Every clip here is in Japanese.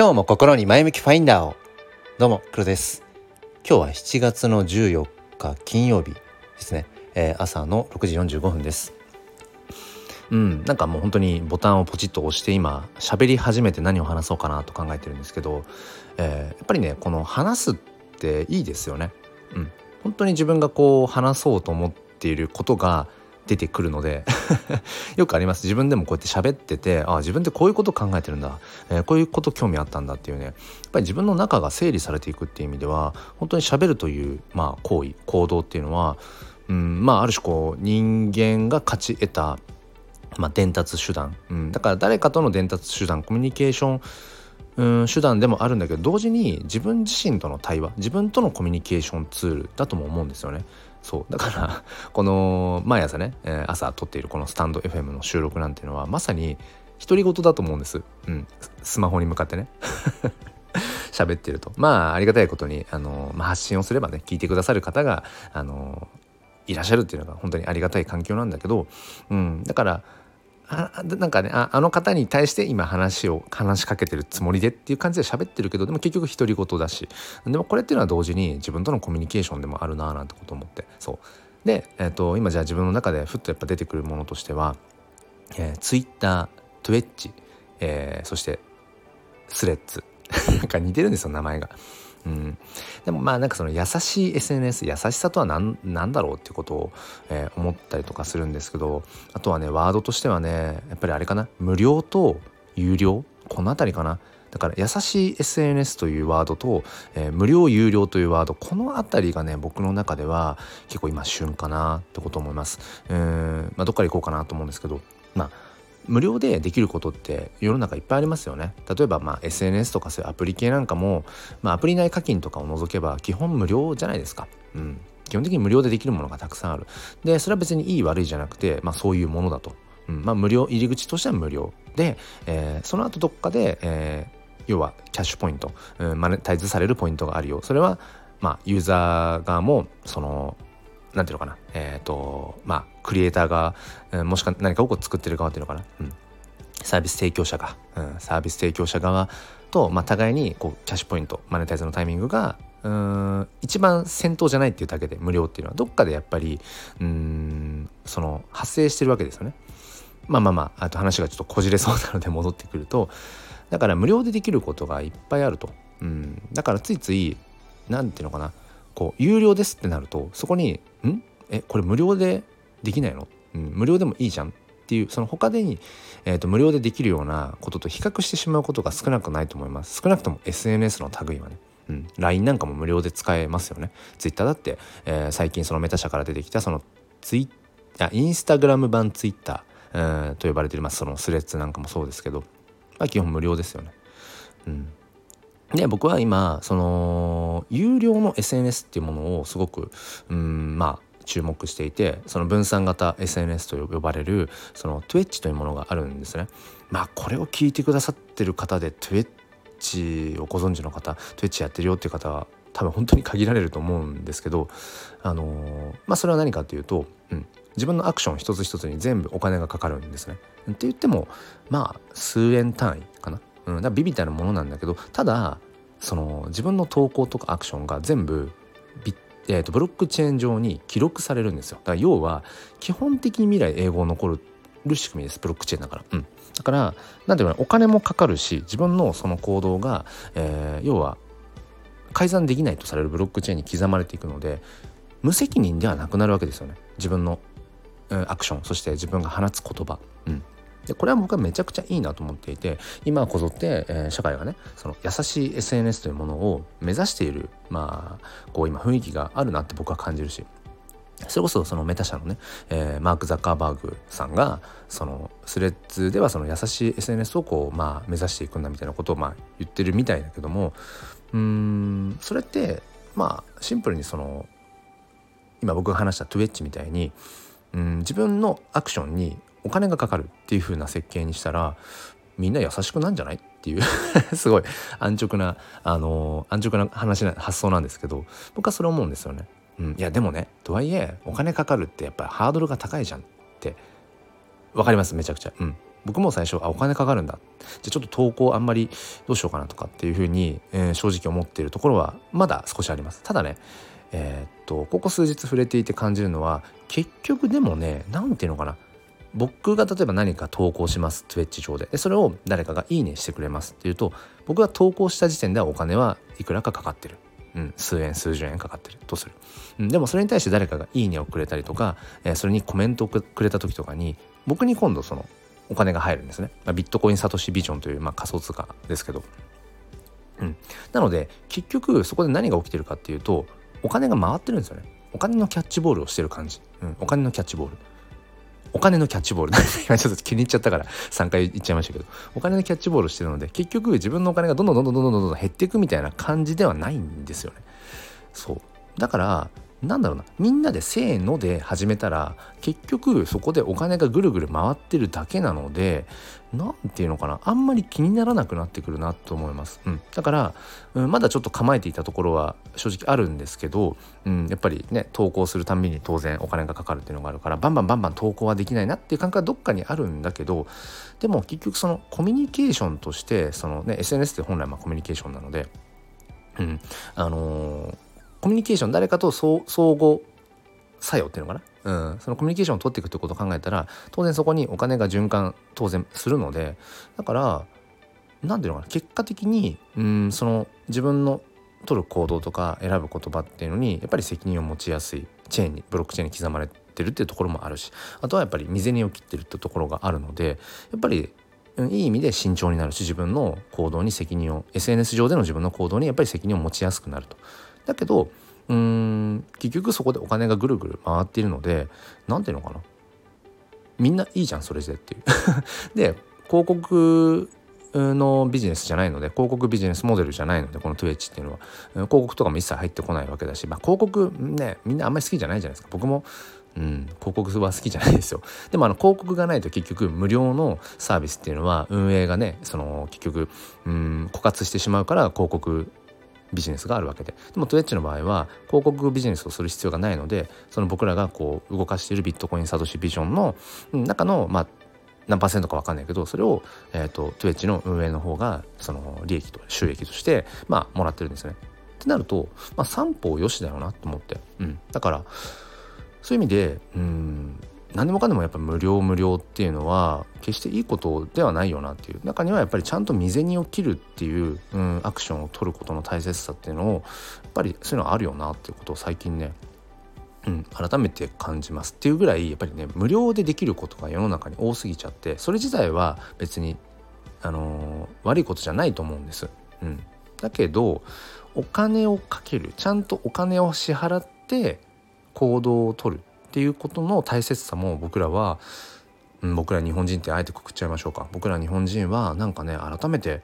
今日も心に前向きファインダーを。どうも黒です。今日は7月の14日金曜日ですね、えー、朝の6時45分です。うんなんかもう本当にボタンをポチッと押して今喋り始めて何を話そうかなと考えてるんですけど、えー、やっぱりねこの話すっていいですよね。うん本当に自分がこう話そうと思っていることが出てくるので。よくあります。自分でもこうやって喋っててあ自分ってこういうこと考えてるんだ、えー、こういうこと興味あったんだっていうね。やっぱり自分の中が整理されていくっていう意味では本当に喋るという、まあ、行為行動っていうのは、うんまあ、ある種こう人間が勝ち得た、まあ、伝達手段、うん、だから誰かとの伝達手段コミュニケーションうん手段でもあるんだけど同時に自分自身との対話自分とのコミュニケーションツールだとも思うんですよね。そうだから この毎朝ね、え、朝撮っているこのスタンド FM の収録なんていうのはまさに独り言だと思うんです。うん、スマホに向かってね。喋ってると。まあありがたいことにあの、ま、発信をすればね聞いてくださる方があのいらっしゃるっていうのが本当にありがたい環境なんだけど、うん、だからあなんかねあの方に対して今話を話しかけてるつもりでっていう感じで喋ってるけどでも結局独り言だしでもこれっていうのは同時に自分とのコミュニケーションでもあるななんてこと思ってそうで、えーと、今じゃあ自分の中でふっとやっぱ出てくるものとしては、えー、Twitter トゥエッチ、えー、そしてスレッズなんか似てるんですよ名前が。うん、でもまあなんかその優しい SNS 優しさとは何何だろうっていうことを、えー、思ったりとかするんですけどあとはねワードとしてはねやっぱりあれかな？無料と有料？この辺りかな？だから優しい SNS というワードと、えー、無料有料というワードこの辺りがね僕の中では結構今旬かなってこと思います。うん、まあ、どっから行こうかなと思うんですけど。まあ無料でできることって世の中いっぱいありますよね例えばまあ SNS とかそういうアプリ系なんかも、まあ、アプリ内課金とかを除けば基本無料じゃないですか。うん基本的に無料でできるものがたくさんある。で、それは別にいい悪いじゃなくて、まあそういうものだと。うん、まあ無料、入り口としては無料。で、えー、その後どっかで、えー、要はキャッシュポイント、うん、マネタイズされるポイントがあるよ。それは、まあユーザー側も、その、なんていうのかな、えっ、ー、と、まあ、クリエイターが、えー、もしくは何かを作ってる側っていうのかな、うん、サービス提供者が、うん、サービス提供者側と、まあ、互いにこうキャッシュポイントマネタイズのタイミングがうん一番先頭じゃないっていうだけで無料っていうのはどっかでやっぱりうんその発生してるわけですよね。まあまあまああと話がちょっとこじれそうなので戻ってくるとだから無料でできることがいっぱいあると。うん、だからついつい何ていうのかなこう有料ですってなるとそこに「ん？えこれ無料でできないの、うん、無料でもいいじゃん」っていうその他でに、えーと、無料でできるようなことと比較してしまうことが少なくないと思います。少なくとも SNS の類はね。うん、LINE なんかも無料で使えますよね。Twitter だって、えー、最近そのメタ社から出てきたそのツイあインスタグラム版 Twitter、えー、と呼ばれています。そのスレッズなんかもそうですけど、まあ、基本無料ですよね。うん。で僕は今その有料の SNS っていうものをすごくうんまあ注目していてその分散型 SNS と呼ばれるその Twitch というものがあるんですね。まあこれを聞いてくださってる方で Twitch をご存知の方 Twitch やってるよっていう方は多分本当に限られると思うんですけどあのー、まあそれは何かっていうと、うん、自分のアクション一つ一つに全部お金がかかるんですね。って言ってもまあ数円単位かな。うん、だビビたるものなんだけどただその自分の投稿とかアクションが全部えーと、ブロックチェーン上に記録されるんですよ。だから要は基本的に未来英語残る仕組みですブロックチェーンだから。うん、だから何ていうかお金もかかるし自分のその行動が、えー、要は改ざんできないとされるブロックチェーンに刻まれていくので無責任ではなくなるわけですよね自分の、うん、アクションそして自分が放つ言葉。うんでこれは僕はめちゃくちゃいいなと思っていて今こぞって、えー、社会がねその優しい SNS というものを目指しているまあこう今雰囲気があるなって僕は感じるしそれこそそのメタ社のね、えー、マーク・ザッカーバーグさんがそのスレッズではその優しい SNS をこう、まあ、目指していくんだみたいなことをまあ言ってるみたいだけどもうんそれってまあシンプルにその今僕が話した Twitch みたいにうん自分のアクションにお金がかかるっていう風な設計にしたらみんな優しくなんじゃないっていう すごい安直なあの安直な話な発想なんですけど僕はそれ思うんですよね。うん、いやでもねとはいえお金かかるってやっぱりハードルが高いじゃんって分かります？めちゃくちゃ。うん、僕も最初あお金かかるんだ。じゃちょっと投稿あんまりどうしようかなとかっていうふうに、えー、正直思っているところはまだ少しあります。ただねえー、っとここ数日触れていて感じるのは結局でもね何て言うのかな。僕が例えば何か投稿します Twitch 上で。でそれを誰かがいいねしてくれますっていうと僕が投稿した時点ではお金はいくらかかかってる、うん、数円数十円かかってるとする、うん、でもそれに対して誰かがいいねをくれたりとか、えー、それにコメントをくれた時とかに僕に今度そのお金が入るんですね、まあ、ビットコインサトシビジョンという、まあ、仮想通貨ですけど、うん、なので結局そこで何が起きてるかっていうとお金が回ってるんですよね。お金のキャッチボールをしてる感じ、うん、お金のキャッチボール。お金のキャッチボール。今ちょっと気に入っちゃったから3回言っちゃいましたけど。お金のキャッチボールしてるので結局自分のお金がどんどんどんどんどんどん減っていくみたいな感じではないんですよね。そう。だからなんだろうな。みんなでせーので始めたら結局そこでお金がぐるぐる回ってるだけなので何て言うのかな。あんまり気にならなくなってくるなと思います、うん、だから、うん、まだちょっと構えていたところは正直あるんですけど、うん、やっぱりね投稿するたびに当然お金がかかるっていうのがあるからバンバンバンバン投稿はできないなっていう感覚はどっかにあるんだけどでも結局そのコミュニケーションとしてそのね SNS って本来まあコミュニケーションなのでうんあのーコミュニケーション誰かと相互作用っていうのかな、うん、そのコミュニケーションを取っていくってことを考えたら当然そこにお金が循環当然するのでだから何ていうのかな？結果的にうんその自分の取る行動とか選ぶ言葉っていうのにやっぱり責任を持ちやすいチェーンにブロックチェーンに刻まれてるっていうところもあるしあとはやっぱり未然を切ってるってところがあるのでやっぱりいい意味で慎重になるし自分の行動に責任を SNS 上での自分の行動にやっぱり責任を持ちやすくなると。だけどうーん結局そこでお金がぐるぐる回っているので何ていうのかな。みんないいじゃんそれでっていう。で広告のビジネスじゃないので広告ビジネスモデルじゃないのでこの Twitch っていうのは。広告とかも一切入ってこないわけだし、まあ、広告ねみんなあんまり好きじゃないじゃないですか。僕もうん、広告は好きじゃないですよ。でもあの広告がないと結局無料のサービスっていうのは運営がねその結局うん枯渇してしまうから広告ビジネスがあるわけで。でもトゥエッチの場合は広告ビジネスをする必要がないのでその僕らがこう動かしているビットコインサトシビジョンの中のまあ何パーセントか分かんないけどそれを、えーと、トゥエッチの運営の方がその利益と収益としてまあもらってるんですね。ってなると、まあ、三方よしだよなと思って、うん、だからそういう意味でうん何でもかんでもやっぱ無料無料っていうのは決していいことではないよなっていう。中にはやっぱりちゃんと未然を切るっていう、うん、アクションを取ることの大切さっていうのをやっぱりそういうのはあるよなっていうことを最近ね、うん、改めて感じますっていうぐらいやっぱりね無料でできることが世の中に多すぎちゃってそれ自体は別に、あのー、悪いことじゃないと思うんです。うん、だけどお金をかける。ちゃんとお金を支払って行動をとる。っていうことの大切さも僕らは、うん、僕ら日本人ってあえてくくっちゃいましょうか。僕ら日本人はなんかね改めて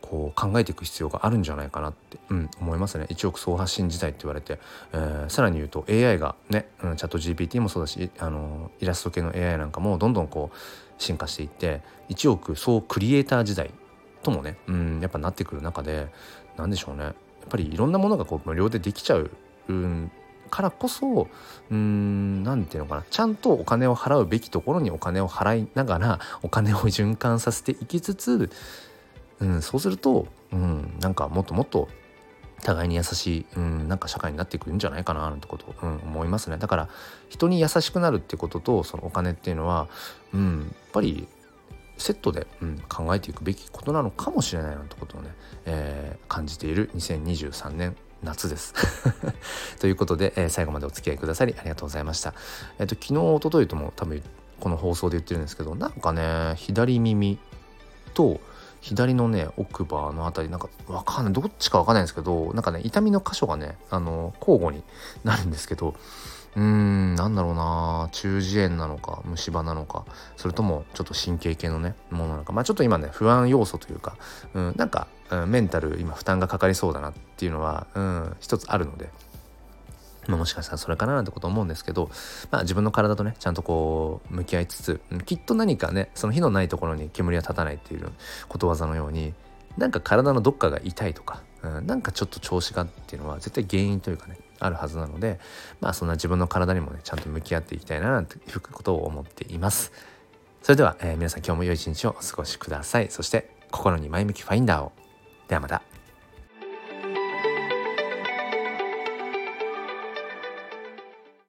こう考えていく必要があるんじゃないかなって、うん、思いますね。一億総発信時代って言われて、えー、さらに言うと AI がね、うん、チャット GPT もそうだしあのイラスト系の AI なんかもどんどんこう進化していって1億総クリエイター時代ともね、うん、やっぱなってくる中で何でしょうね。やっぱりいろんなものがこう無料でできちゃう、うん、からこそうん何て言うのかな。ちゃんとお金を払うべきところにお金を払いながらお金を循環させていきつつ、うん、そうすると、うん、なんかもっともっと互いに優しい、うん、なんか社会になっていくんじゃないかななんてことを、うん、思いますね。だから人に優しくなるってこととそのお金っていうのは、うん、やっぱりセットで、うん、考えていくべきことなのかもしれないなんてことをね、えー、感じている2023年夏です ということで、えー、最後までお付き合いくださりありがとうございました。えっ、ー、と昨日おとといとも多分この放送で言ってるんですけどなんかね左耳と左のね奥歯のあたりなんかわかんないどっちかわかんないんですけどなんかね痛みの箇所がねあの交互になるんですけどうーんなんだろうな。中耳炎なのか虫歯なのか。それともちょっと神経系のねものなのか。まあちょっと今ね不安要素というか、うん、なんか、うん、メンタル今負担がかかりそうだなっていうのは、うん、一つあるので。ま、もしかしたらそれかななんてこと思うんですけど、まあ、自分の体とねちゃんとこう向き合いつつきっと何かねその火のないところに煙は立たないっていうことわざのようになんか体のどっかが痛いとか、うん、なんかちょっと調子がっていうのは絶対原因というかねあるはずなのでまあそんな自分の体にもねちゃんと向き合っていきたいななんていうことを思っています。それでは、えー、皆さん今日も良い一日をお過ごしください。そして心に前向きファインダーを。ではまた。